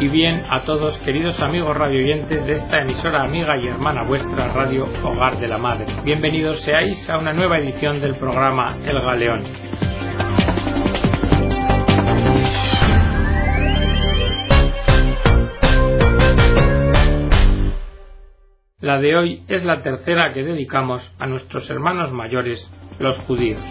y bien a todos, queridos amigos radioyentes de esta emisora amiga y hermana vuestra, Radio Hogar de la Madre. Bienvenidos seáis a una nueva edición del programa El Galeón. La de hoy es la tercera que dedicamos a nuestros hermanos mayores, los judíos.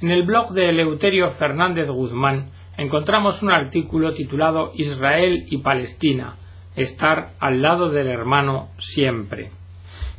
En el blog de Eleuterio Fernández Guzmán encontramos un artículo titulado Israel y Palestina, estar al lado del hermano siempre.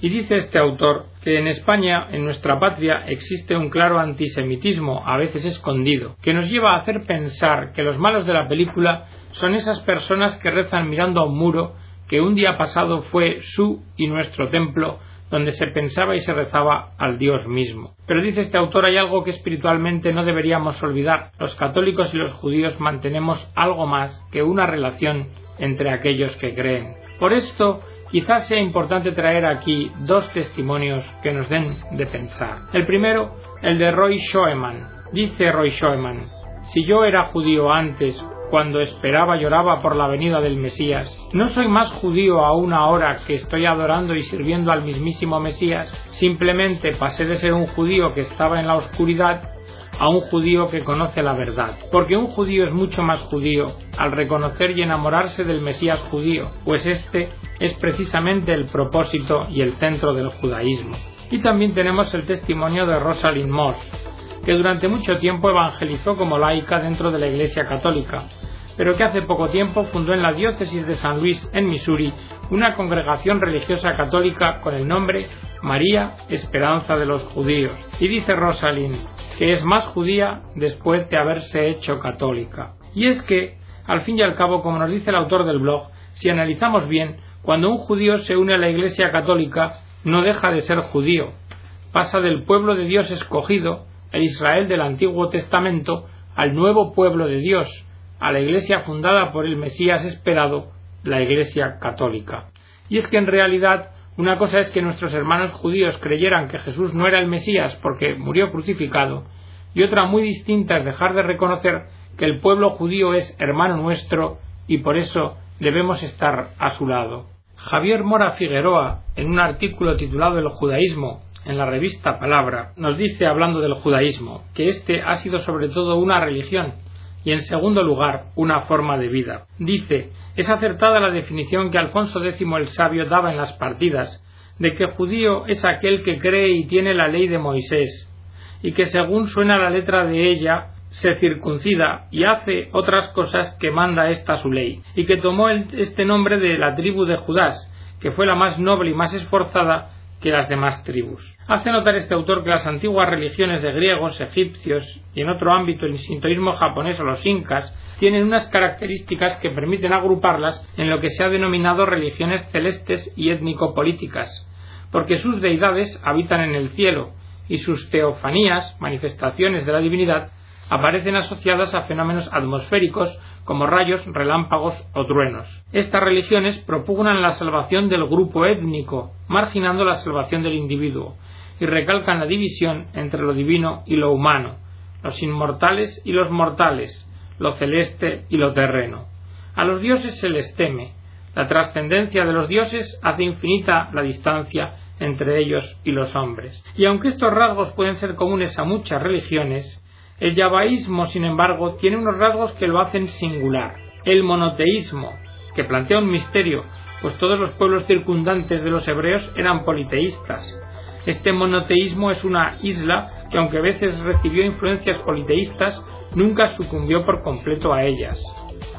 Y dice este autor que en España, en nuestra patria, existe un claro antisemitismo, a veces escondido, que nos lleva a hacer pensar que los malos de la película son esas personas que rezan mirando a un muro que un día pasado fue su y nuestro templo donde se pensaba y se rezaba al Dios mismo. Pero dice este autor hay algo que espiritualmente no deberíamos olvidar. Los católicos y los judíos mantenemos algo más que una relación entre aquellos que creen. Por esto, quizás sea importante traer aquí dos testimonios que nos den de pensar. El primero, el de Roy Schoeman. Dice Roy Schoeman, si yo era judío antes cuando esperaba lloraba por la venida del Mesías. ¿No soy más judío aún ahora que estoy adorando y sirviendo al mismísimo Mesías? Simplemente pasé de ser un judío que estaba en la oscuridad a un judío que conoce la verdad. Porque un judío es mucho más judío al reconocer y enamorarse del Mesías judío, pues este es precisamente el propósito y el centro del judaísmo. Y también tenemos el testimonio de Rosalind Moore, que durante mucho tiempo evangelizó como laica dentro de la Iglesia Católica, pero que hace poco tiempo fundó en la diócesis de San Luis, en Missouri, una congregación religiosa católica con el nombre María Esperanza de los Judíos. Y dice Rosalind que es más judía después de haberse hecho católica. Y es que, al fin y al cabo, como nos dice el autor del blog, si analizamos bien, cuando un judío se une a la Iglesia católica, no deja de ser judío, pasa del pueblo de Dios escogido el Israel del Antiguo Testamento al nuevo pueblo de Dios, a la iglesia fundada por el Mesías esperado, la iglesia católica. Y es que en realidad una cosa es que nuestros hermanos judíos creyeran que Jesús no era el Mesías porque murió crucificado, y otra muy distinta es dejar de reconocer que el pueblo judío es hermano nuestro y por eso debemos estar a su lado. Javier Mora Figueroa, en un artículo titulado El judaísmo, en la revista Palabra, nos dice, hablando del judaísmo, que éste ha sido sobre todo una religión y, en segundo lugar, una forma de vida. Dice, es acertada la definición que Alfonso X el Sabio daba en las partidas, de que judío es aquel que cree y tiene la ley de Moisés, y que según suena la letra de ella, se circuncida y hace otras cosas que manda esta su ley, y que tomó este nombre de la tribu de Judás, que fue la más noble y más esforzada que las demás tribus. Hace notar este autor que las antiguas religiones de griegos, egipcios y en otro ámbito el sintoísmo japonés o los incas tienen unas características que permiten agruparlas en lo que se ha denominado religiones celestes y étnico-políticas, porque sus deidades habitan en el cielo y sus teofanías, manifestaciones de la divinidad, aparecen asociadas a fenómenos atmosféricos como rayos, relámpagos o truenos. Estas religiones propugnan la salvación del grupo étnico, marginando la salvación del individuo, y recalcan la división entre lo divino y lo humano, los inmortales y los mortales, lo celeste y lo terreno. A los dioses se les teme, la trascendencia de los dioses hace infinita la distancia entre ellos y los hombres. Y aunque estos rasgos pueden ser comunes a muchas religiones, el yabaísmo, sin embargo, tiene unos rasgos que lo hacen singular. El monoteísmo, que plantea un misterio, pues todos los pueblos circundantes de los hebreos eran politeístas. Este monoteísmo es una isla que aunque a veces recibió influencias politeístas, nunca sucumbió por completo a ellas.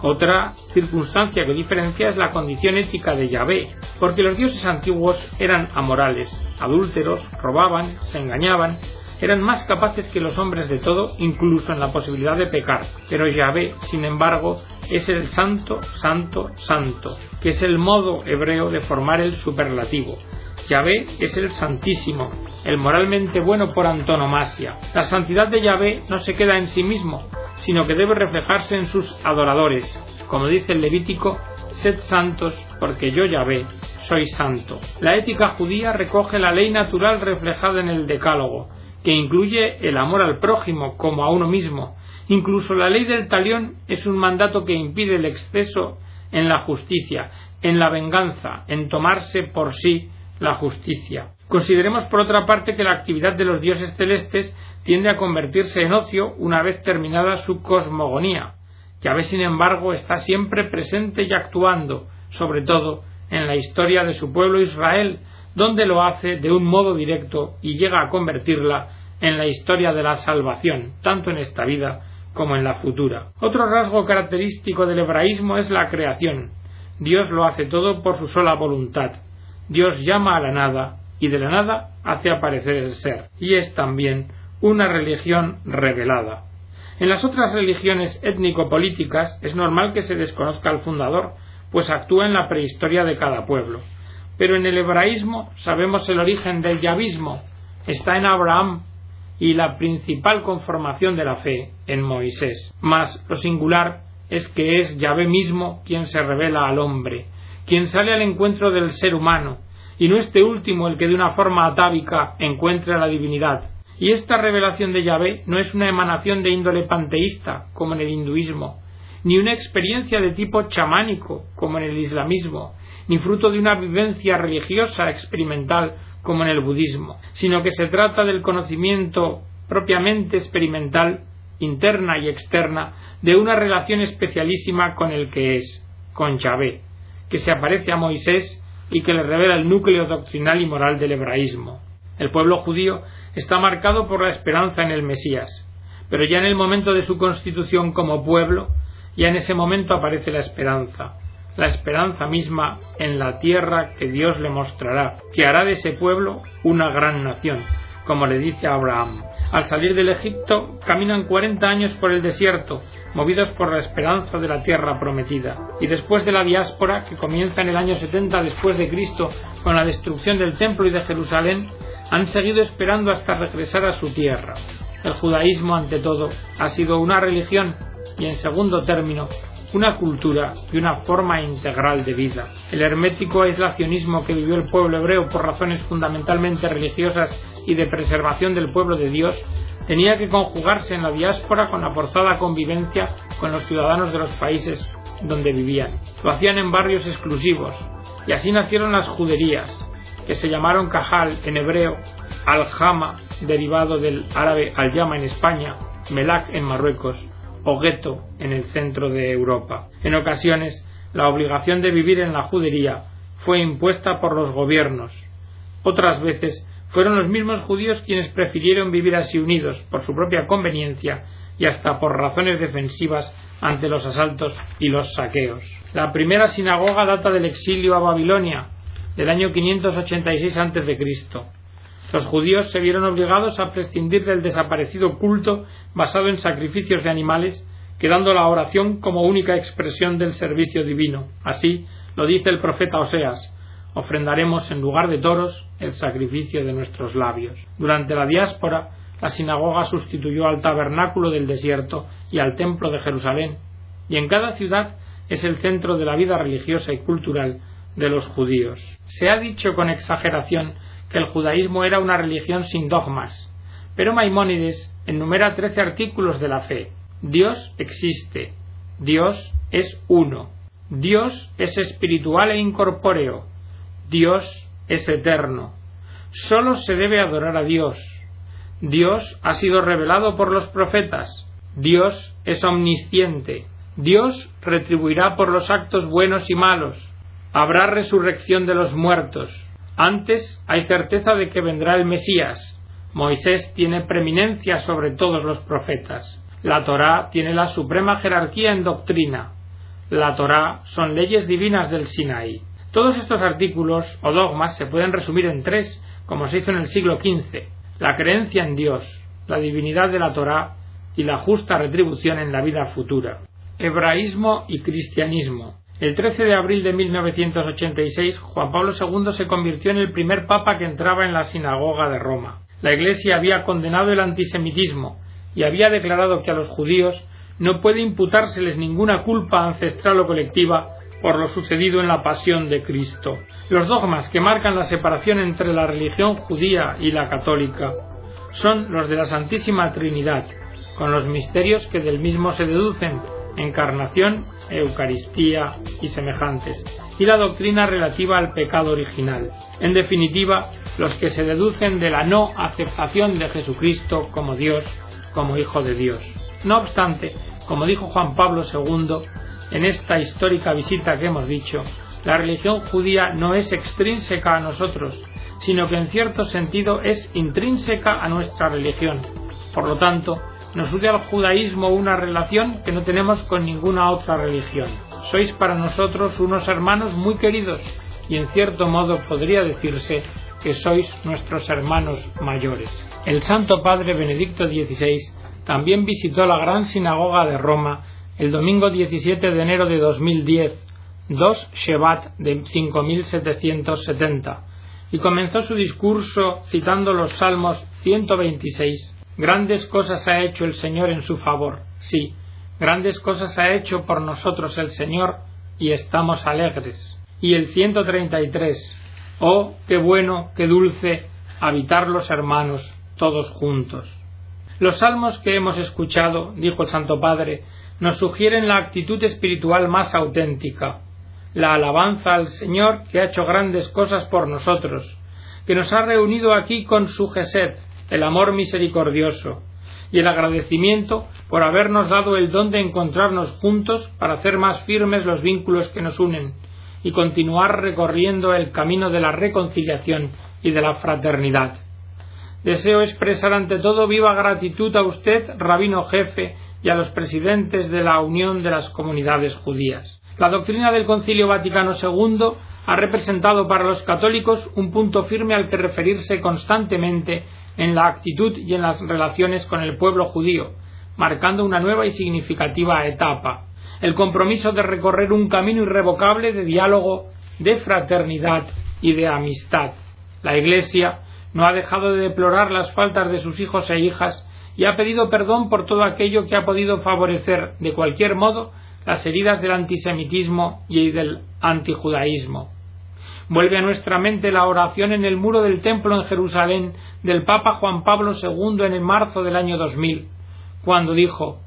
Otra circunstancia que diferencia es la condición ética de Yahvé, porque los dioses antiguos eran amorales, adúlteros, robaban, se engañaban, eran más capaces que los hombres de todo, incluso en la posibilidad de pecar. Pero Yahvé, sin embargo, es el santo, santo, santo, que es el modo hebreo de formar el superlativo. Yahvé es el santísimo, el moralmente bueno por antonomasia. La santidad de Yahvé no se queda en sí mismo, sino que debe reflejarse en sus adoradores. Como dice el Levítico, sed santos, porque yo Yahvé soy santo. La ética judía recoge la ley natural reflejada en el Decálogo, que incluye el amor al prójimo como a uno mismo. Incluso la ley del talión es un mandato que impide el exceso en la justicia, en la venganza, en tomarse por sí la justicia. Consideremos por otra parte que la actividad de los dioses celestes tiende a convertirse en ocio una vez terminada su cosmogonía. Yahvé, sin embargo, está siempre presente y actuando, sobre todo en la historia de su pueblo Israel, donde lo hace de un modo directo y llega a convertirla en la historia de la salvación, tanto en esta vida como en la futura. Otro rasgo característico del hebraísmo es la creación. Dios lo hace todo por su sola voluntad. Dios llama a la nada y de la nada hace aparecer el ser. Y es también una religión revelada. En las otras religiones étnico-políticas es normal que se desconozca al fundador, pues actúa en la prehistoria de cada pueblo. Pero en el hebraísmo sabemos el origen del yavismo, está en Abraham y la principal conformación de la fe en Moisés. Mas lo singular es que es Yahvé mismo quien se revela al hombre, quien sale al encuentro del ser humano, y no este último el que de una forma atávica encuentra la divinidad. Y esta revelación de Yahvé no es una emanación de índole panteísta, como en el hinduismo, ni una experiencia de tipo chamánico, como en el islamismo, ni fruto de una vivencia religiosa experimental como en el budismo, sino que se trata del conocimiento propiamente experimental, interna y externa, de una relación especialísima con el que es, con Yahvé, que se aparece a Moisés y que le revela el núcleo doctrinal y moral del hebraísmo. El pueblo judío está marcado por la esperanza en el Mesías, pero ya en el momento de su constitución como pueblo, ya en ese momento aparece la esperanza, la esperanza misma en la tierra que Dios le mostrará, que hará de ese pueblo una gran nación, como le dice Abraham. Al salir del Egipto, caminan cuarenta años por el desierto, movidos por la esperanza de la tierra prometida. Y después de la diáspora, que comienza en el año 70 después de Cristo con la destrucción del templo y de Jerusalén, han seguido esperando hasta regresar a su tierra. El judaísmo, ante todo, ha sido una religión y, en segundo término, una cultura y una forma integral de vida. El hermético aislacionismo que vivió el pueblo hebreo por razones fundamentalmente religiosas y de preservación del pueblo de Dios tenía que conjugarse en la diáspora con la forzada convivencia con los ciudadanos de los países donde vivían. Lo hacían en barrios exclusivos y así nacieron las juderías, que se llamaron Cajal en hebreo, Al-Jama, derivado del árabe Al-Yama en España, Melak en Marruecos, o gueto en el centro de Europa. En ocasiones, la obligación de vivir en la judería fue impuesta por los gobiernos. Otras veces fueron los mismos judíos quienes prefirieron vivir así unidos por su propia conveniencia y hasta por razones defensivas ante los asaltos y los saqueos. La primera sinagoga data del exilio a Babilonia, del año 586 a.C. Los judíos se vieron obligados a prescindir del desaparecido culto basado en sacrificios de animales, quedando la oración como única expresión del servicio divino. Así lo dice el profeta Oseas, ofrendaremos en lugar de toros el sacrificio de nuestros labios. Durante la diáspora, la sinagoga sustituyó al tabernáculo del desierto y al templo de Jerusalén, y en cada ciudad es el centro de la vida religiosa y cultural de los judíos. Se ha dicho con exageración que el judaísmo era una religión sin dogmas, pero Maimónides enumera trece artículos de la fe. Dios existe, Dios es uno, Dios es espiritual e incorpóreo, Dios es eterno, sólo se debe adorar a Dios, Dios ha sido revelado por los profetas, Dios es omnisciente, Dios retribuirá por los actos buenos y malos, habrá resurrección de los muertos, antes hay certeza de que vendrá el Mesías. Moisés tiene preeminencia sobre todos los profetas. La Torá tiene la suprema jerarquía en doctrina. La Torá son leyes divinas del Sinaí. Todos estos artículos o dogmas se pueden resumir en tres, como se hizo en el siglo XV. La creencia en Dios, la divinidad de la Torá y la justa retribución en la vida futura. Hebraísmo y cristianismo. El 13 de abril de 1986, Juan Pablo II se convirtió en el primer papa que entraba en la sinagoga de Roma. La Iglesia había condenado el antisemitismo y había declarado que a los judíos no puede imputárseles ninguna culpa ancestral o colectiva por lo sucedido en la pasión de Cristo. Los dogmas que marcan la separación entre la religión judía y la católica son los de la Santísima Trinidad, con los misterios que del mismo se deducen, encarnación, Eucaristía y semejantes, y la doctrina relativa al pecado original. En definitiva, los que se deducen de la no aceptación de Jesucristo como Dios, como Hijo de Dios. No obstante, como dijo Juan Pablo II en esta histórica visita que hemos dicho, la religión judía no es extrínseca a nosotros, sino que en cierto sentido es intrínseca a nuestra religión. Por lo tanto, nos une al judaísmo una relación que no tenemos con ninguna otra religión. Sois para nosotros unos hermanos muy queridos y en cierto modo podría decirse que sois nuestros hermanos mayores. El Santo Padre Benedicto XVI también visitó la gran sinagoga de Roma el domingo 17 de enero de 2010 2 Shevat de 5770 y comenzó su discurso citando los Salmos 126. Grandes cosas ha hecho el Señor en su favor. Sí, grandes cosas ha hecho por nosotros el Señor y estamos alegres. Y el 133. Oh, qué bueno, qué dulce habitar los hermanos todos juntos. Los salmos que hemos escuchado, dijo el Santo Padre, nos sugieren la actitud espiritual más auténtica, la alabanza al Señor que ha hecho grandes cosas por nosotros, que nos ha reunido aquí con su Gesed, el amor misericordioso, y el agradecimiento por habernos dado el don de encontrarnos juntos para hacer más firmes los vínculos que nos unen y continuar recorriendo el camino de la reconciliación y de la fraternidad. Deseo expresar ante todo viva gratitud a usted, rabino jefe, y a los presidentes de la Unión de las Comunidades Judías. La doctrina del Concilio Vaticano II ha representado para los católicos un punto firme al que referirse constantemente en la actitud y en las relaciones con el pueblo judío, marcando una nueva y significativa etapa, el compromiso de recorrer un camino irrevocable de diálogo, de fraternidad y de amistad. La Iglesia no ha dejado de deplorar las faltas de sus hijos e hijas y ha pedido perdón por todo aquello que ha podido favorecer de cualquier modo las heridas del antisemitismo y del antijudaísmo. Vuelve a nuestra mente la oración en el muro del templo en Jerusalén del Papa Juan Pablo II en el marzo del año 2000, cuando dijo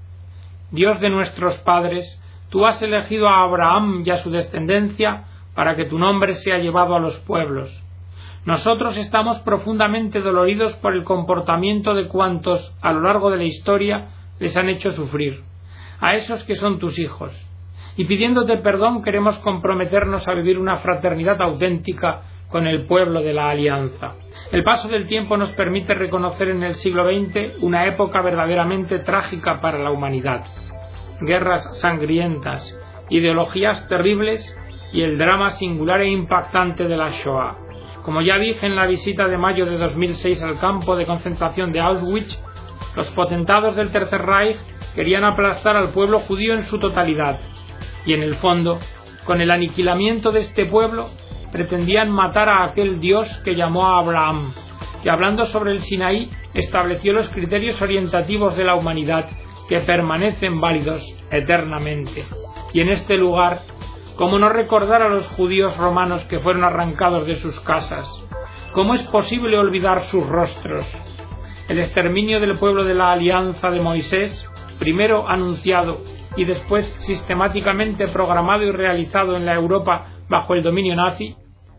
Dios de nuestros padres, tú has elegido a Abraham y a su descendencia para que tu nombre sea llevado a los pueblos. Nosotros estamos profundamente doloridos por el comportamiento de cuantos a lo largo de la historia les han hecho sufrir a esos que son tus hijos. Y pidiéndote perdón queremos comprometernos a vivir una fraternidad auténtica con el pueblo de la Alianza. El paso del tiempo nos permite reconocer en el siglo XX una época verdaderamente trágica para la humanidad. Guerras sangrientas, ideologías terribles y el drama singular e impactante de la Shoah. Como ya dije en la visita de mayo de 2006 al campo de concentración de Auschwitz, los potentados del Tercer Reich querían aplastar al pueblo judío en su totalidad y en el fondo, con el aniquilamiento de este pueblo, pretendían matar a aquel Dios que llamó a Abraham, que hablando sobre el Sinaí estableció los criterios orientativos de la humanidad que permanecen válidos eternamente. Y en este lugar, ¿cómo no recordar a los judíos romanos que fueron arrancados de sus casas? ¿Cómo es posible olvidar sus rostros? El exterminio del pueblo de la alianza de Moisés primero anunciado y después sistemáticamente programado y realizado en la Europa bajo el dominio nazi,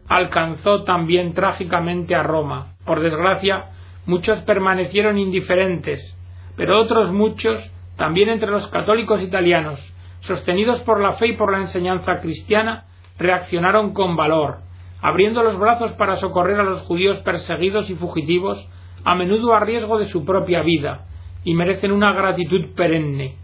alcanzó también trágicamente a Roma. Por desgracia, muchos permanecieron indiferentes, pero otros muchos, también entre los católicos italianos, sostenidos por la fe y por la enseñanza cristiana, reaccionaron con valor, abriendo los brazos para socorrer a los judíos perseguidos y fugitivos, a menudo a riesgo de su propia vida, y merecen una gratitud perenne.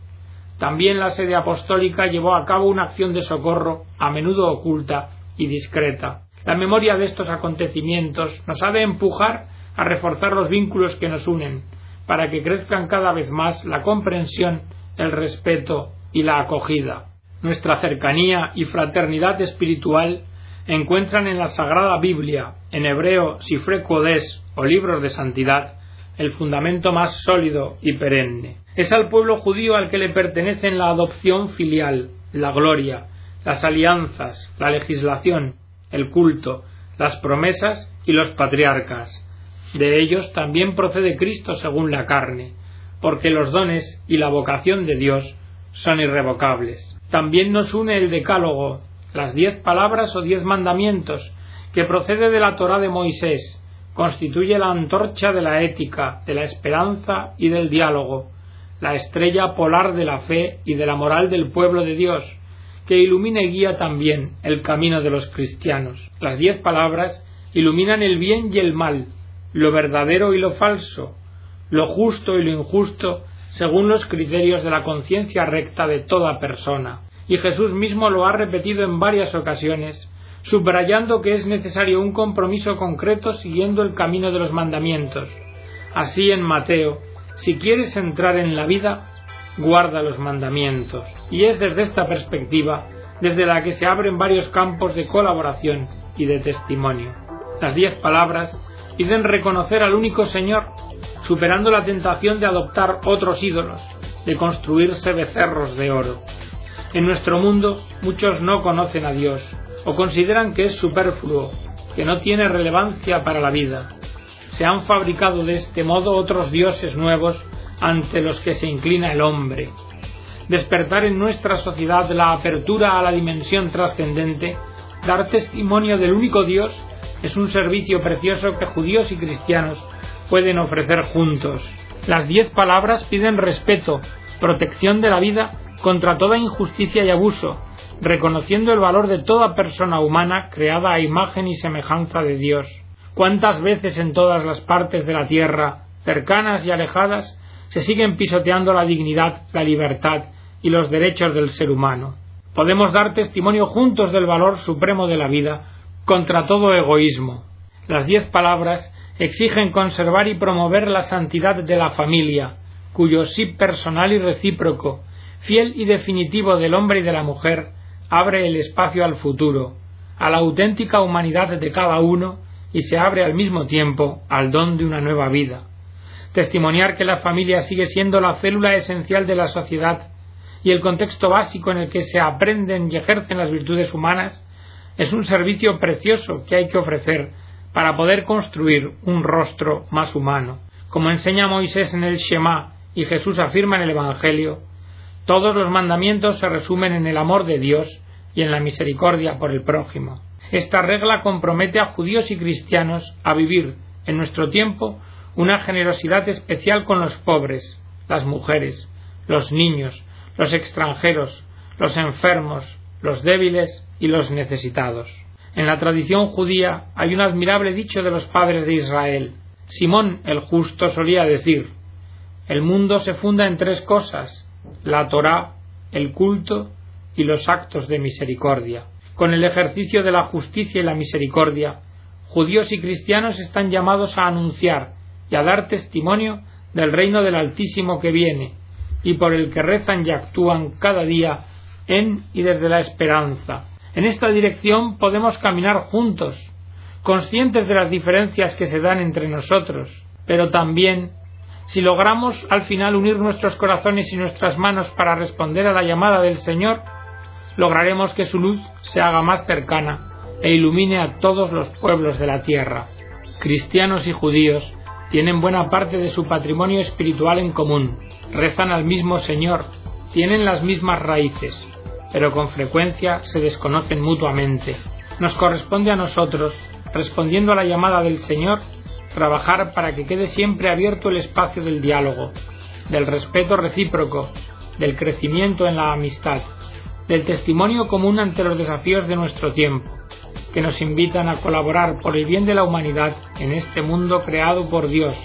También la sede apostólica llevó a cabo una acción de socorro, a menudo oculta y discreta. La memoria de estos acontecimientos nos ha de empujar a reforzar los vínculos que nos unen, para que crezcan cada vez más la comprensión, el respeto y la acogida. Nuestra cercanía y fraternidad espiritual encuentran en la Sagrada Biblia, en hebreo Sifre Kodesh o libros de santidad, el fundamento más sólido y perenne. Es al pueblo judío al que le pertenecen la adopción filial, la gloria, las alianzas, la legislación, el culto, las promesas y los patriarcas. De ellos también procede Cristo según la carne, porque los dones y la vocación de Dios son irrevocables. También nos une el decálogo, las diez palabras o diez mandamientos, que procede de la Torá de Moisés, constituye la antorcha de la ética, de la esperanza y del diálogo, la estrella polar de la fe y de la moral del pueblo de Dios, que ilumina y guía también el camino de los cristianos. Las diez palabras iluminan el bien y el mal, lo verdadero y lo falso, lo justo y lo injusto, según los criterios de la conciencia recta de toda persona. Y Jesús mismo lo ha repetido en varias ocasiones, subrayando que es necesario un compromiso concreto siguiendo el camino de los mandamientos. Así en Mateo, si quieres entrar en la vida, guarda los mandamientos. Y es desde esta perspectiva desde la que se abren varios campos de colaboración y de testimonio. Las diez palabras piden reconocer al único Señor, superando la tentación de adoptar otros ídolos, de construirse becerros de oro. En nuestro mundo muchos no conocen a Dios, o consideran que es superfluo, que no tiene relevancia para la vida. Se han fabricado de este modo otros dioses nuevos ante los que se inclina el hombre. Despertar en nuestra sociedad la apertura a la dimensión trascendente, dar testimonio del único Dios, es un servicio precioso que judíos y cristianos pueden ofrecer juntos. Las diez palabras piden respeto, protección de la vida contra toda injusticia y abuso, reconociendo el valor de toda persona humana creada a imagen y semejanza de Dios. ¿Cuántas veces en todas las partes de la tierra, cercanas y alejadas, se siguen pisoteando la dignidad, la libertad y los derechos del ser humano? Podemos dar testimonio juntos del valor supremo de la vida contra todo egoísmo. Las diez palabras exigen conservar y promover la santidad de la familia, cuyo sí personal y recíproco, fiel y definitivo del hombre y de la mujer, abre el espacio al futuro, a la auténtica humanidad de cada uno y se abre al mismo tiempo al don de una nueva vida. Testimoniar que la familia sigue siendo la célula esencial de la sociedad y el contexto básico en el que se aprenden y ejercen las virtudes humanas es un servicio precioso que hay que ofrecer para poder construir un rostro más humano. Como enseña Moisés en el Shema y Jesús afirma en el Evangelio, todos los mandamientos se resumen en el amor de Dios y en la misericordia por el prójimo. Esta regla compromete a judíos y cristianos a vivir en nuestro tiempo una generosidad especial con los pobres, las mujeres, los niños, los extranjeros, los enfermos, los débiles y los necesitados. En la tradición judía hay un admirable dicho de los padres de Israel. Simón el justo solía decir El mundo se funda en tres cosas la Torá, el culto y los actos de misericordia. Con el ejercicio de la justicia y la misericordia, judíos y cristianos están llamados a anunciar y a dar testimonio del reino del Altísimo que viene, y por el que rezan y actúan cada día en y desde la esperanza. En esta dirección podemos caminar juntos, conscientes de las diferencias que se dan entre nosotros, pero también si logramos al final unir nuestros corazones y nuestras manos para responder a la llamada del Señor, lograremos que su luz se haga más cercana e ilumine a todos los pueblos de la tierra. Cristianos y judíos tienen buena parte de su patrimonio espiritual en común, rezan al mismo Señor, tienen las mismas raíces, pero con frecuencia se desconocen mutuamente. Nos corresponde a nosotros, respondiendo a la llamada del Señor, trabajar para que quede siempre abierto el espacio del diálogo, del respeto recíproco, del crecimiento en la amistad, del testimonio común ante los desafíos de nuestro tiempo, que nos invitan a colaborar por el bien de la humanidad en este mundo creado por Dios,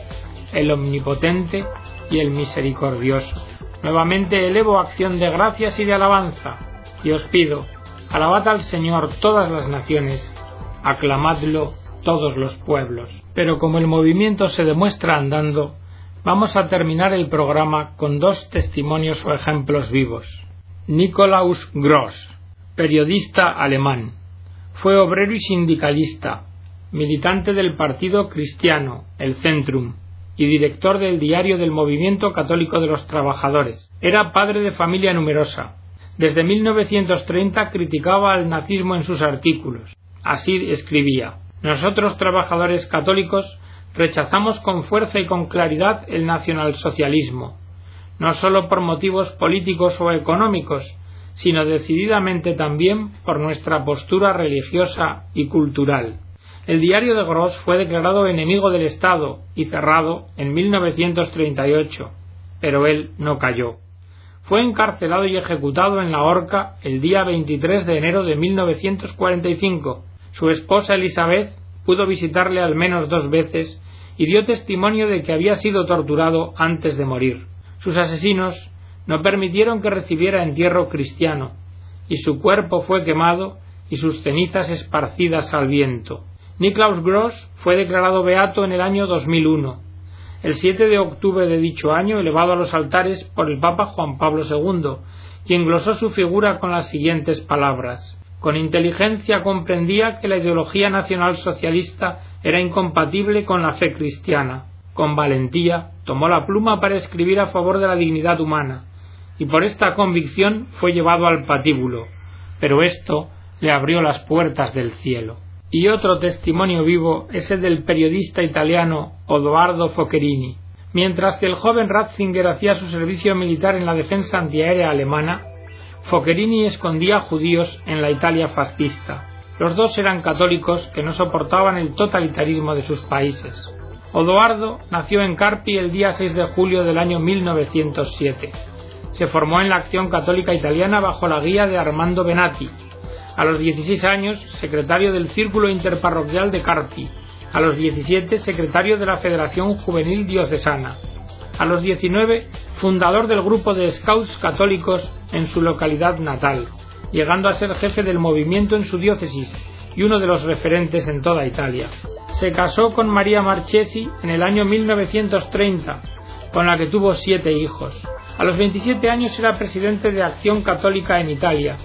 el omnipotente y el misericordioso. Nuevamente elevo acción de gracias y de alabanza, y os pido, alabad al Señor todas las naciones, aclamadlo todos los pueblos. Pero como el movimiento se demuestra andando, vamos a terminar el programa con dos testimonios o ejemplos vivos. Nikolaus Gross, periodista alemán, fue obrero y sindicalista, militante del Partido Cristiano, el Centrum, y director del diario del Movimiento Católico de los Trabajadores. Era padre de familia numerosa. Desde 1930 criticaba al nazismo en sus artículos. Así escribía nosotros, trabajadores católicos, rechazamos con fuerza y con claridad el nacionalsocialismo, no sólo por motivos políticos o económicos, sino decididamente también por nuestra postura religiosa y cultural. El diario de Gross fue declarado enemigo del Estado y cerrado en 1938, pero él no cayó. Fue encarcelado y ejecutado en la horca el día 23 de enero de 1945. Su esposa Elizabeth pudo visitarle al menos dos veces y dio testimonio de que había sido torturado antes de morir. Sus asesinos no permitieron que recibiera entierro cristiano, y su cuerpo fue quemado y sus cenizas esparcidas al viento. Niklaus Gross fue declarado beato en el año 2001, el 7 de octubre de dicho año elevado a los altares por el Papa Juan Pablo II, quien glosó su figura con las siguientes palabras. Con inteligencia comprendía que la ideología nacional socialista era incompatible con la fe cristiana. Con valentía tomó la pluma para escribir a favor de la dignidad humana, y por esta convicción fue llevado al patíbulo. Pero esto le abrió las puertas del cielo. Y otro testimonio vivo es el del periodista italiano Odoardo Foccherini. Mientras que el joven Ratzinger hacía su servicio militar en la defensa antiaérea alemana, Foccherini escondía judíos en la Italia fascista. Los dos eran católicos que no soportaban el totalitarismo de sus países. Odoardo nació en Carpi el día 6 de julio del año 1907. Se formó en la Acción Católica Italiana bajo la guía de Armando Benatti, a los 16 años, secretario del Círculo Interparroquial de Carpi. A los 17, secretario de la Federación Juvenil Diocesana. A los 19, fundador del grupo de Scouts católicos en su localidad natal, llegando a ser jefe del movimiento en su diócesis y uno de los referentes en toda Italia. Se casó con María Marchesi en el año 1930, con la que tuvo siete hijos. A los 27 años era presidente de Acción Católica en Italia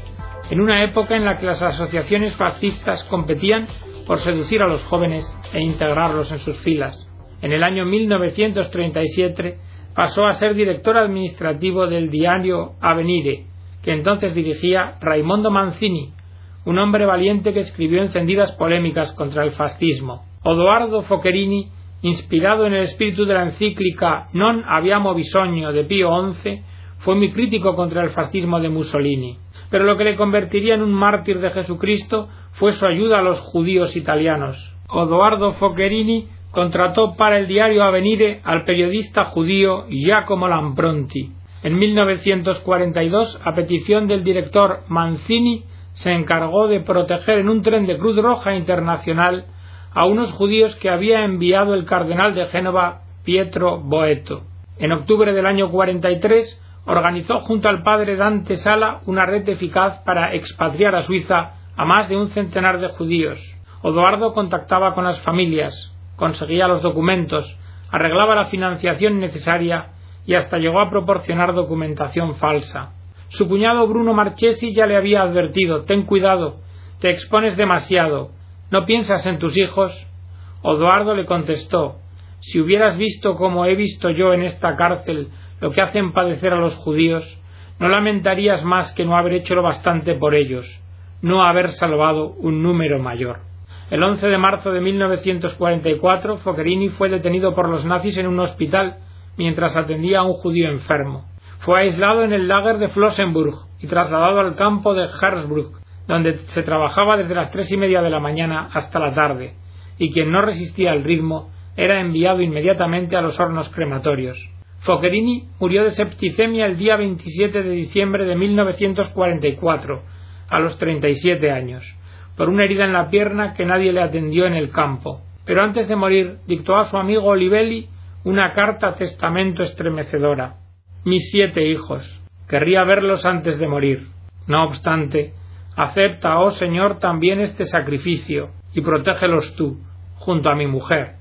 en una época en la que las asociaciones fascistas competían por seducir a los jóvenes e integrarlos en sus filas. En el año 1937 pasó a ser director administrativo del diario Avenire, que entonces dirigía Raimondo Manzini, un hombre valiente que escribió encendidas polémicas contra el fascismo. Odoardo Foccherini, inspirado en el espíritu de la encíclica Non abbiamo bisogno de Pío XI, fue muy crítico contra el fascismo de Mussolini pero lo que le convertiría en un mártir de Jesucristo fue su ayuda a los judíos italianos. Odoardo Foccherini contrató para el diario Avenire al periodista judío Giacomo Lampronti. En 1942, a petición del director Manzini, se encargó de proteger en un tren de Cruz Roja Internacional a unos judíos que había enviado el cardenal de Génova Pietro Boeto. En octubre del año 43, organizó junto al padre Dante Sala una red eficaz para expatriar a Suiza a más de un centenar de judíos. Odoardo contactaba con las familias, conseguía los documentos, arreglaba la financiación necesaria y hasta llegó a proporcionar documentación falsa. Su cuñado Bruno Marchesi ya le había advertido ten cuidado, te expones demasiado, no piensas en tus hijos. Odoardo le contestó si hubieras visto como he visto yo en esta cárcel lo que hacen padecer a los judíos, no lamentarías más que no haber hecho lo bastante por ellos, no haber salvado un número mayor. El 11 de marzo de 1944, Foccherini fue detenido por los nazis en un hospital mientras atendía a un judío enfermo. Fue aislado en el lager de Flossenburg y trasladado al campo de Hersbruck, donde se trabajaba desde las tres y media de la mañana hasta la tarde, y quien no resistía al ritmo era enviado inmediatamente a los hornos crematorios. Foccherini murió de septicemia el día 27 de diciembre de 1944, a los 37 años, por una herida en la pierna que nadie le atendió en el campo. Pero antes de morir dictó a su amigo Olivelli una carta testamento estremecedora. Mis siete hijos. Querría verlos antes de morir. No obstante, acepta, oh Señor, también este sacrificio y protégelos tú, junto a mi mujer,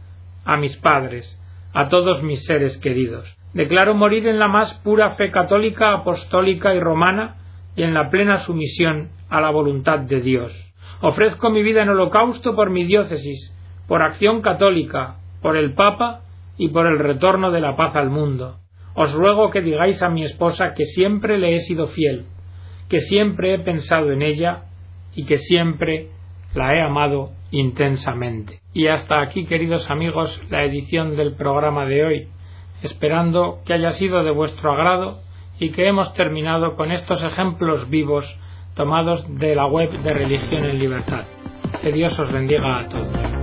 a mis padres, a todos mis seres queridos. Declaro morir en la más pura fe católica, apostólica y romana y en la plena sumisión a la voluntad de Dios. Ofrezco mi vida en holocausto por mi diócesis, por acción católica, por el Papa y por el retorno de la paz al mundo. Os ruego que digáis a mi esposa que siempre le he sido fiel, que siempre he pensado en ella y que siempre la he amado intensamente. Y hasta aquí, queridos amigos, la edición del programa de hoy, esperando que haya sido de vuestro agrado y que hemos terminado con estos ejemplos vivos tomados de la web de Religión en Libertad. Que Dios os bendiga a todos.